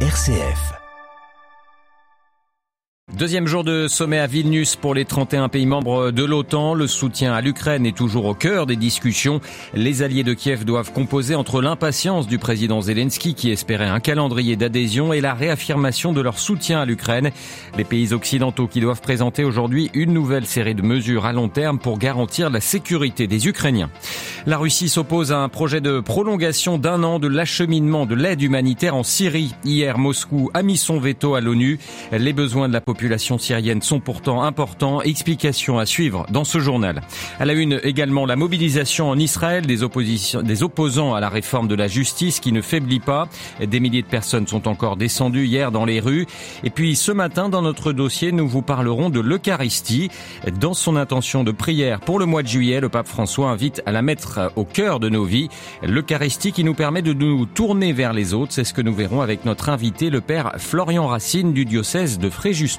RCF. Deuxième jour de sommet à Vilnius pour les 31 pays membres de l'OTAN. Le soutien à l'Ukraine est toujours au cœur des discussions. Les alliés de Kiev doivent composer entre l'impatience du président Zelensky qui espérait un calendrier d'adhésion et la réaffirmation de leur soutien à l'Ukraine. Les pays occidentaux qui doivent présenter aujourd'hui une nouvelle série de mesures à long terme pour garantir la sécurité des Ukrainiens. La Russie s'oppose à un projet de prolongation d'un an de l'acheminement de l'aide humanitaire en Syrie. Hier, Moscou a mis son veto à l'ONU. Les besoins de la population populations syriennes sont pourtant importants. Explication à suivre dans ce journal. À la une également la mobilisation en Israël des, oppositions, des opposants à la réforme de la justice qui ne faiblit pas. Des milliers de personnes sont encore descendues hier dans les rues. Et puis ce matin, dans notre dossier, nous vous parlerons de l'Eucharistie. Dans son intention de prière pour le mois de juillet, le pape François invite à la mettre au cœur de nos vies. L'Eucharistie qui nous permet de nous tourner vers les autres. C'est ce que nous verrons avec notre invité, le père Florian Racine du diocèse de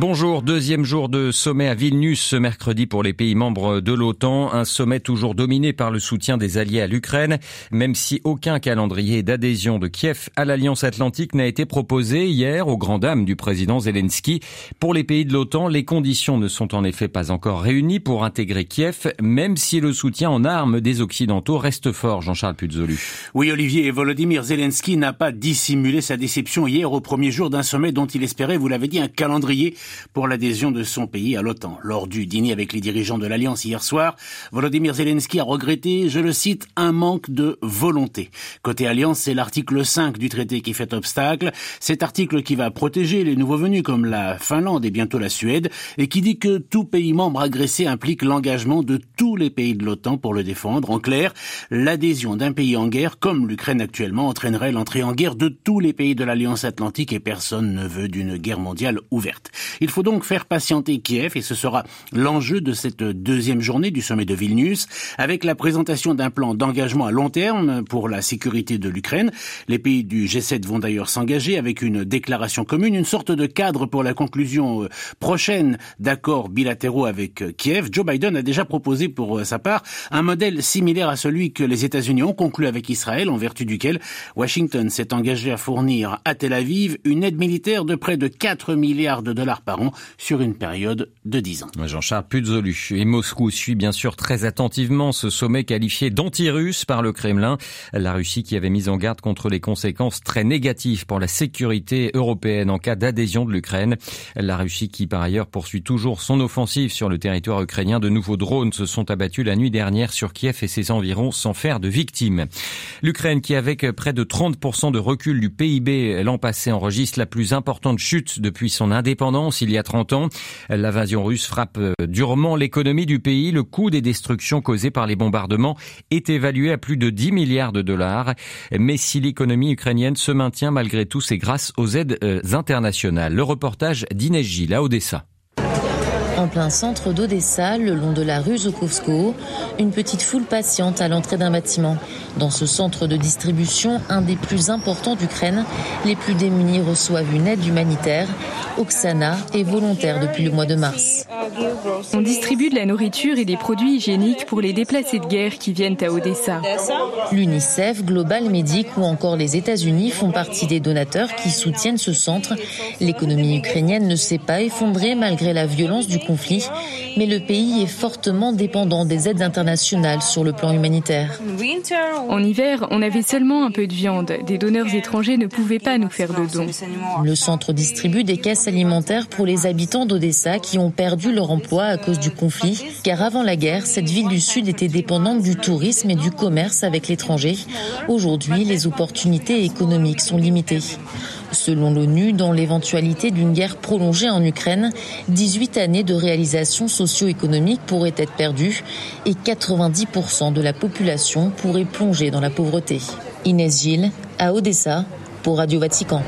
Bonjour, deuxième jour de sommet à Vilnius ce mercredi pour les pays membres de l'OTAN, un sommet toujours dominé par le soutien des alliés à l'Ukraine, même si aucun calendrier d'adhésion de Kiev à l'Alliance Atlantique n'a été proposé hier aux grandes dames du président Zelensky. Pour les pays de l'OTAN, les conditions ne sont en effet pas encore réunies pour intégrer Kiev, même si le soutien en armes des Occidentaux reste fort, Jean-Charles Puzolu. Oui, Olivier, Volodymyr Zelensky n'a pas dissimulé sa déception hier au premier jour d'un sommet dont il espérait, vous l'avez dit, un calendrier pour l'adhésion de son pays à l'OTAN. Lors du dîner avec les dirigeants de l'Alliance hier soir, Volodymyr Zelensky a regretté, je le cite, un manque de volonté. Côté Alliance, c'est l'article 5 du traité qui fait obstacle. Cet article qui va protéger les nouveaux venus comme la Finlande et bientôt la Suède et qui dit que tout pays membre agressé implique l'engagement de tous les pays de l'OTAN pour le défendre. En clair, l'adhésion d'un pays en guerre comme l'Ukraine actuellement entraînerait l'entrée en guerre de tous les pays de l'Alliance Atlantique et personne ne veut d'une guerre mondiale ouverte. Il faut donc faire patienter Kiev et ce sera l'enjeu de cette deuxième journée du sommet de Vilnius avec la présentation d'un plan d'engagement à long terme pour la sécurité de l'Ukraine. Les pays du G7 vont d'ailleurs s'engager avec une déclaration commune, une sorte de cadre pour la conclusion euh, prochaine d'accords bilatéraux avec euh, Kiev. Joe Biden a déjà proposé pour euh, sa part un modèle similaire à celui que les États-Unis ont conclu avec Israël en vertu duquel Washington s'est engagé à fournir à Tel Aviv une aide militaire de près de 4 milliards de dollars une période de 10 ans. Jean-Charles Puzolu. Et Moscou suit bien sûr très attentivement ce sommet qualifié d'anti-russe par le Kremlin. La Russie qui avait mis en garde contre les conséquences très négatives pour la sécurité européenne en cas d'adhésion de l'Ukraine. La Russie qui par ailleurs poursuit toujours son offensive sur le territoire ukrainien. De nouveaux drones se sont abattus la nuit dernière sur Kiev et ses environs sans faire de victimes. L'Ukraine qui avec près de 30% de recul du PIB l'an passé enregistre la plus importante chute depuis son indépendance il y a 30 ans. L'invasion russe frappe euh, durement l'économie du pays. Le coût des destructions causées par les bombardements est évalué à plus de 10 milliards de dollars. Mais si l'économie ukrainienne se maintient malgré tout, c'est grâce aux aides euh, internationales. Le reportage d'Inès Gilles Odessa. En plein centre d'Odessa, le long de la rue Zukovsko, une petite foule patiente à l'entrée d'un bâtiment. Dans ce centre de distribution, un des plus importants d'Ukraine, les plus démunis reçoivent une aide humanitaire. Oksana est volontaire depuis le mois de mars. On distribue de la nourriture et des produits hygiéniques pour les déplacés de guerre qui viennent à Odessa. L'UNICEF, Global Medic ou encore les États-Unis font partie des donateurs qui soutiennent ce centre. L'économie ukrainienne ne s'est pas effondrée malgré la violence du conflit, mais le pays est fortement dépendant des aides internationales sur le plan humanitaire. En hiver, on avait seulement un peu de viande. Des donneurs étrangers ne pouvaient pas nous faire de dons. Le centre distribue des caisses alimentaires pour les habitants d'Odessa qui ont perdu leur emploi à cause du conflit, car avant la guerre, cette ville du Sud était dépendante du tourisme et du commerce avec l'étranger. Aujourd'hui, les opportunités économiques sont limitées. Selon l'ONU, dans l'éventualité d'une guerre prolongée en Ukraine, 18 années de réalisation socio-économique pourraient être perdues et 90% de la population pourrait plonger dans la pauvreté. Inès Gilles, à Odessa, pour Radio Vatican.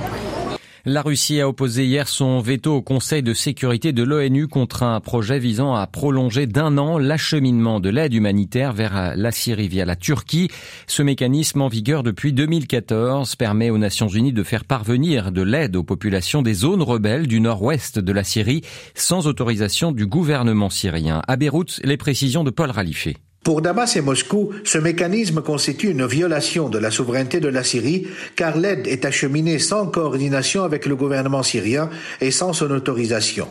La Russie a opposé hier son veto au Conseil de sécurité de l'ONU contre un projet visant à prolonger d'un an l'acheminement de l'aide humanitaire vers la Syrie via la Turquie. Ce mécanisme en vigueur depuis 2014 permet aux Nations Unies de faire parvenir de l'aide aux populations des zones rebelles du nord-ouest de la Syrie sans autorisation du gouvernement syrien. À Beyrouth, les précisions de Paul Ralifé. Pour Damas et Moscou, ce mécanisme constitue une violation de la souveraineté de la Syrie car l'aide est acheminée sans coordination avec le gouvernement syrien et sans son autorisation.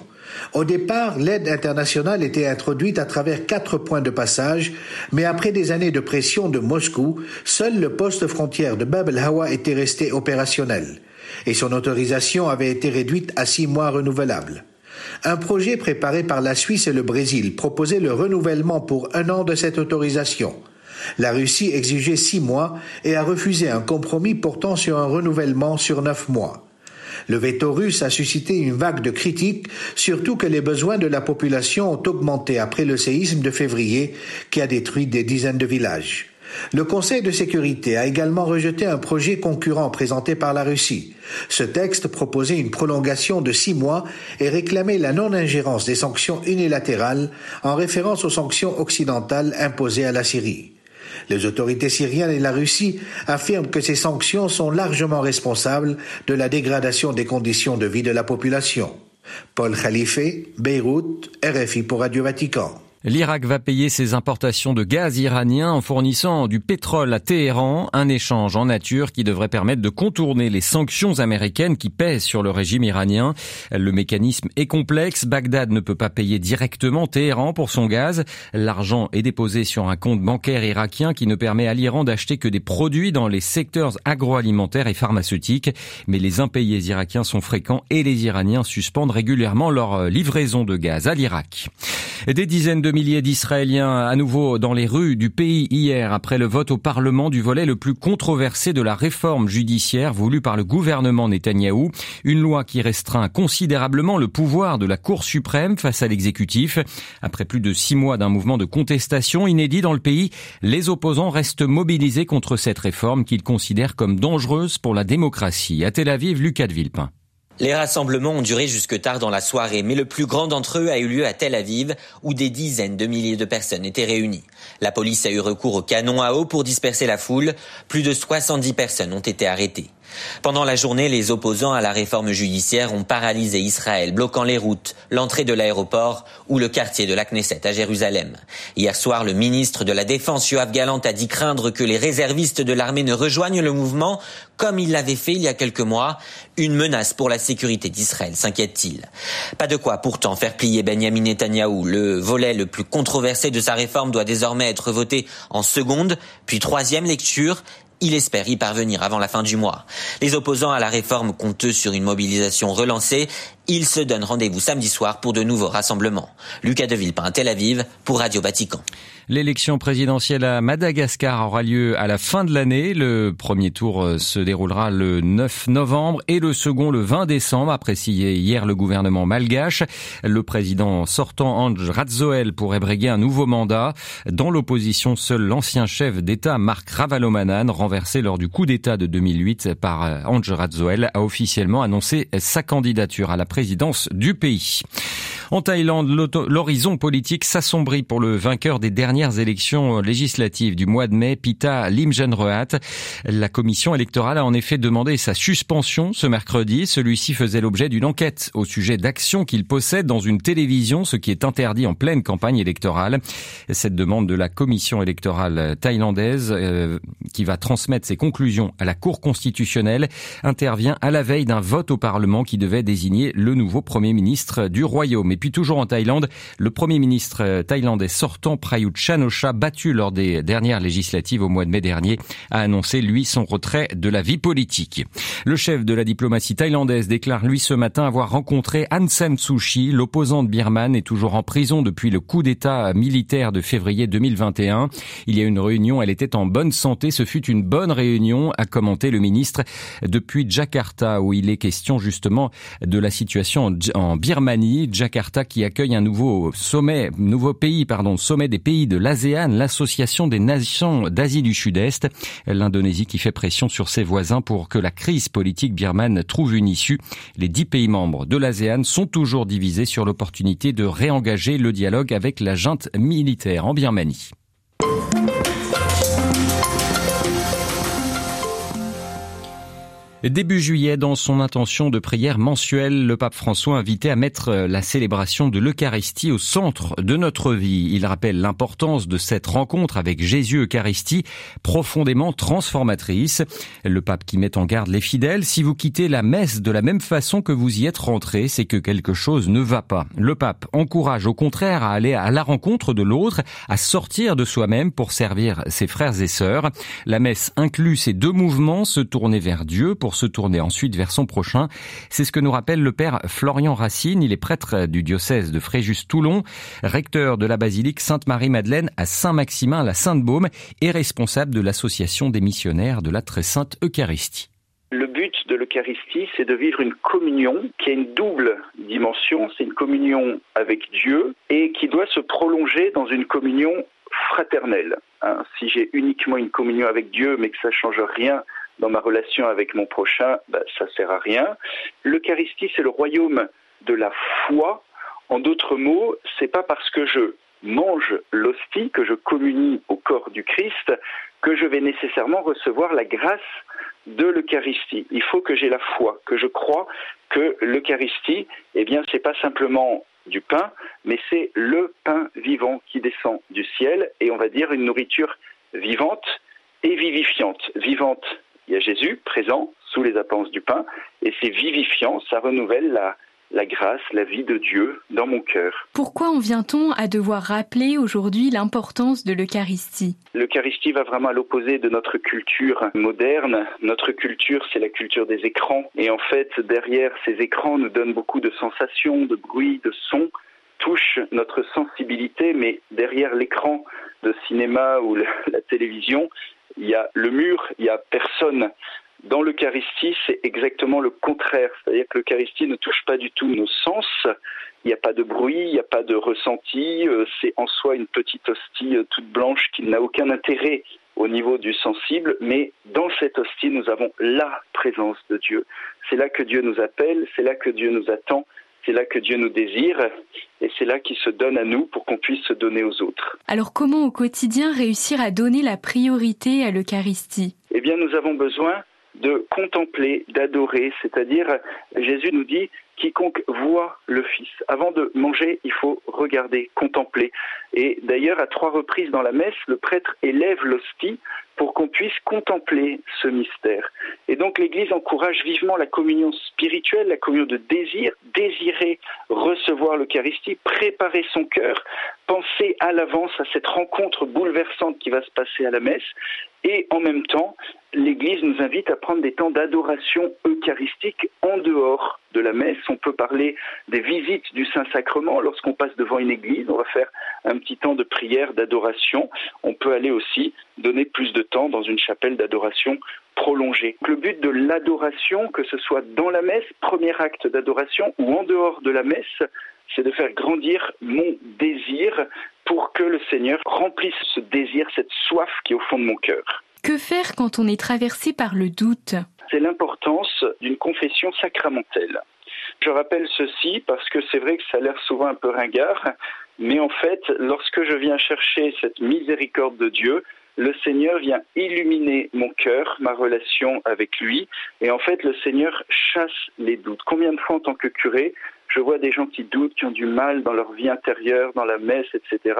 Au départ, l'aide internationale était introduite à travers quatre points de passage, mais après des années de pression de Moscou, seul le poste frontière de Bab el-Hawa était resté opérationnel, et son autorisation avait été réduite à six mois renouvelables. Un projet préparé par la Suisse et le Brésil proposait le renouvellement pour un an de cette autorisation. La Russie exigeait six mois et a refusé un compromis portant sur un renouvellement sur neuf mois. Le veto russe a suscité une vague de critiques, surtout que les besoins de la population ont augmenté après le séisme de février qui a détruit des dizaines de villages. Le Conseil de sécurité a également rejeté un projet concurrent présenté par la Russie. Ce texte proposait une prolongation de six mois et réclamait la non-ingérence des sanctions unilatérales en référence aux sanctions occidentales imposées à la Syrie. Les autorités syriennes et la Russie affirment que ces sanctions sont largement responsables de la dégradation des conditions de vie de la population. Paul Khalife, Beyrouth, RFI pour Radio Vatican. L'Irak va payer ses importations de gaz iranien en fournissant du pétrole à Téhéran, un échange en nature qui devrait permettre de contourner les sanctions américaines qui pèsent sur le régime iranien. Le mécanisme est complexe. Bagdad ne peut pas payer directement Téhéran pour son gaz. L'argent est déposé sur un compte bancaire irakien qui ne permet à l'Iran d'acheter que des produits dans les secteurs agroalimentaires et pharmaceutiques. Mais les impayés irakiens sont fréquents et les Iraniens suspendent régulièrement leur livraison de gaz à l'Irak. Milliers d'Israéliens à nouveau dans les rues du pays hier après le vote au Parlement du volet le plus controversé de la réforme judiciaire voulue par le gouvernement Netanyahou. Une loi qui restreint considérablement le pouvoir de la Cour suprême face à l'exécutif. Après plus de six mois d'un mouvement de contestation inédit dans le pays, les opposants restent mobilisés contre cette réforme qu'ils considèrent comme dangereuse pour la démocratie. À Tel Aviv, Lucas de Villepin. Les rassemblements ont duré jusque tard dans la soirée, mais le plus grand d'entre eux a eu lieu à Tel Aviv, où des dizaines de milliers de personnes étaient réunies. La police a eu recours au canon à eau pour disperser la foule. Plus de 70 personnes ont été arrêtées. Pendant la journée, les opposants à la réforme judiciaire ont paralysé Israël, bloquant les routes, l'entrée de l'aéroport ou le quartier de la Knesset à Jérusalem. Hier soir, le ministre de la Défense, Yoav Galant, a dit craindre que les réservistes de l'armée ne rejoignent le mouvement, comme il l'avait fait il y a quelques mois. Une menace pour la sécurité d'Israël, s'inquiète-t-il. Pas de quoi pourtant faire plier Benjamin Netanyahou. Le volet le plus controversé de sa réforme doit désormais être voté en seconde, puis troisième lecture il espère y parvenir avant la fin du mois. Les opposants à la réforme comptent sur une mobilisation relancée. Ils se donnent rendez-vous samedi soir pour de nouveaux rassemblements. Lucas de Villepin, Tel Aviv, pour Radio Vatican. L'élection présidentielle à Madagascar aura lieu à la fin de l'année. Le premier tour euh, se déroulera le 9 novembre et le second le 20 décembre, a précisé hier le gouvernement malgache. Le président sortant Ange Radzoel pourrait briguer un nouveau mandat. Dans l'opposition, seul l'ancien chef d'État Marc Ravalomanan, renversé lors du coup d'État de 2008 par euh, Ange Radzoel, a officiellement annoncé sa candidature à la présidence En Thaïlande, l'horizon politique s'assombrit pour le vainqueur des dernières élections législatives du mois de mai, Pita Limjenroat. La commission électorale a en effet demandé sa suspension ce mercredi. Celui-ci faisait l'objet d'une enquête au sujet d'actions qu'il possède dans une télévision, ce qui est interdit en pleine campagne électorale. Cette demande de la commission électorale thaïlandaise, euh, qui va transmettre ses conclusions à la Cour constitutionnelle, intervient à la veille d'un vote au Parlement qui devait désigner le nouveau Premier ministre du Royaume. Et puis toujours en Thaïlande, le Premier ministre euh, thaïlandais sortant Prayut Chan-o-cha, battu lors des dernières législatives au mois de mai dernier, a annoncé lui son retrait de la vie politique. Le chef de la diplomatie thaïlandaise déclare lui ce matin avoir rencontré Aung San Suu Kyi, l'opposante birmane, est toujours en prison depuis le coup d'État militaire de février 2021. Il y a une réunion, elle était en bonne santé, ce fut une bonne réunion, a commenté le ministre depuis Jakarta, où il est question justement de la situation en Birmanie. Jakarta qui accueille un nouveau sommet, nouveau pays, pardon, sommet des pays de l'ASEAN, l'association des nations d'Asie du Sud-Est. L'Indonésie qui fait pression sur ses voisins pour que la crise politique birmane trouve une issue. Les dix pays membres de l'ASEAN sont toujours divisés sur l'opportunité de réengager le dialogue avec la junte militaire en Birmanie. Début juillet, dans son intention de prière mensuelle, le pape François invitait à mettre la célébration de l'Eucharistie au centre de notre vie. Il rappelle l'importance de cette rencontre avec Jésus Eucharistie, profondément transformatrice. Le pape qui met en garde les fidèles, si vous quittez la messe de la même façon que vous y êtes rentré, c'est que quelque chose ne va pas. Le pape encourage au contraire à aller à la rencontre de l'autre, à sortir de soi-même pour servir ses frères et sœurs. La messe inclut ces deux mouvements, se tourner vers Dieu pour se tourner ensuite vers son prochain. C'est ce que nous rappelle le père Florian Racine. Il est prêtre du diocèse de Fréjus-Toulon, recteur de la basilique Sainte-Marie-Madeleine à Saint-Maximin, la Sainte-Baume, et responsable de l'association des missionnaires de la Très Sainte Eucharistie. Le but de l'Eucharistie, c'est de vivre une communion qui a une double dimension. C'est une communion avec Dieu et qui doit se prolonger dans une communion fraternelle. Hein. si j'ai uniquement une communion avec Dieu, mais que ça change rien dans ma relation avec mon prochain, bah, ça sert à rien. L'Eucharistie, c'est le royaume de la foi. En d'autres mots, c'est pas parce que je mange l'hostie, que je communie au corps du Christ, que je vais nécessairement recevoir la grâce de l'Eucharistie. Il faut que j'ai la foi, que je crois que l'Eucharistie, eh bien, c'est pas simplement du pain, mais c'est le pain vivant qui descend du ciel et on va dire une nourriture vivante et vivifiante. Vivante il y a Jésus présent sous les apparences du pain, et c'est vivifiant, ça renouvelle la, la grâce, la vie de Dieu dans mon cœur. Pourquoi en vient-on à devoir rappeler aujourd'hui l'importance de l'Eucharistie? L'Eucharistie va vraiment à l'opposé de notre culture moderne. Notre culture, c'est la culture des écrans. Et en fait, derrière ces écrans nous donnent beaucoup de sensations, de bruits, de sons, touchent notre sensibilité, mais derrière l'écran de cinéma ou la télévision, il y a le mur, il y a personne. Dans l'Eucharistie, c'est exactement le contraire. C'est-à-dire que l'Eucharistie ne touche pas du tout nos sens. Il n'y a pas de bruit, il n'y a pas de ressenti. Euh, c'est en soi une petite hostie euh, toute blanche qui n'a aucun intérêt au niveau du sensible. Mais dans cette hostie, nous avons la présence de Dieu. C'est là que Dieu nous appelle, c'est là que Dieu nous attend. C'est là que Dieu nous désire et c'est là qu'il se donne à nous pour qu'on puisse se donner aux autres. Alors comment au quotidien réussir à donner la priorité à l'Eucharistie? Eh bien nous avons besoin de contempler, d'adorer, c'est-à-dire Jésus nous dit quiconque voit le Fils. Avant de manger, il faut regarder, contempler. Et d'ailleurs, à trois reprises dans la messe, le prêtre élève l'hostie pour qu'on puisse contempler ce mystère. Et donc l'Église encourage vivement la communion spirituelle, la communion de désir, désirer recevoir l'Eucharistie, préparer son cœur, penser à l'avance à cette rencontre bouleversante qui va se passer à la messe, et en même temps, l'Église nous invite à prendre des temps d'adoration eucharistique en dehors de la messe. On peut parler des visites du Saint-Sacrement. Lorsqu'on passe devant une église, on va faire un petit temps de prière, d'adoration. On peut aller aussi donner plus de temps dans une chapelle d'adoration prolongée. Le but de l'adoration, que ce soit dans la messe, premier acte d'adoration, ou en dehors de la messe, c'est de faire grandir mon désir pour que le Seigneur remplisse ce désir, cette soif qui est au fond de mon cœur. Que faire quand on est traversé par le doute? C'est l'importance d'une confession sacramentelle. Je rappelle ceci parce que c'est vrai que ça a l'air souvent un peu ringard, mais en fait, lorsque je viens chercher cette miséricorde de Dieu, le Seigneur vient illuminer mon cœur, ma relation avec lui, et en fait, le Seigneur chasse les doutes. Combien de fois en tant que curé, je vois des gens qui doutent, qui ont du mal dans leur vie intérieure, dans la messe, etc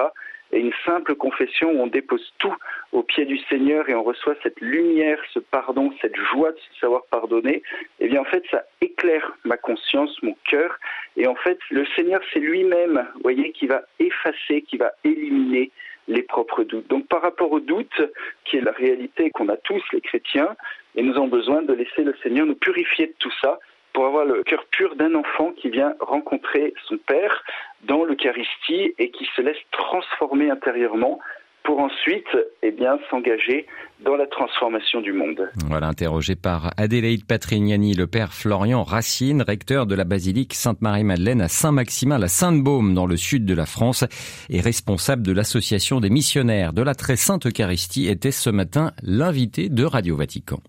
et une simple confession où on dépose tout au pied du Seigneur et on reçoit cette lumière, ce pardon, cette joie de se savoir pardonner, eh bien en fait ça éclaire ma conscience, mon cœur, et en fait le Seigneur c'est lui-même, voyez, qui va effacer, qui va éliminer les propres doutes. Donc par rapport au doute, qui est la réalité qu'on a tous les chrétiens, et nous avons besoin de laisser le Seigneur nous purifier de tout ça pour avoir le cœur pur d'un enfant qui vient rencontrer son Père dans l'Eucharistie et qui se laisse transformer intérieurement pour ensuite eh bien, s'engager dans la transformation du monde. Voilà, interrogé par Adélaïde Patrignani, le père Florian Racine, recteur de la basilique Sainte-Marie-Madeleine à Saint-Maximin, la Sainte-Baume, dans le sud de la France, et responsable de l'association des missionnaires de la Très Sainte Eucharistie, était ce matin l'invité de Radio Vatican.